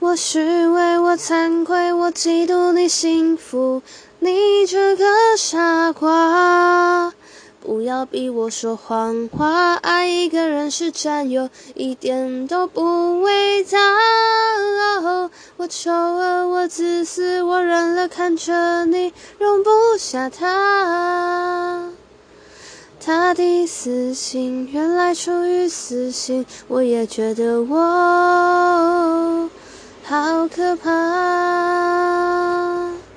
我虚伪，我惭愧，我嫉妒你幸福，你这个傻瓜。不要逼我说谎话，爱一个人是占有，一点都不伟大。我丑恶，我自私，我忍了看着你，容不下他。他的死心，原来出于私心，我也觉得我好可怕。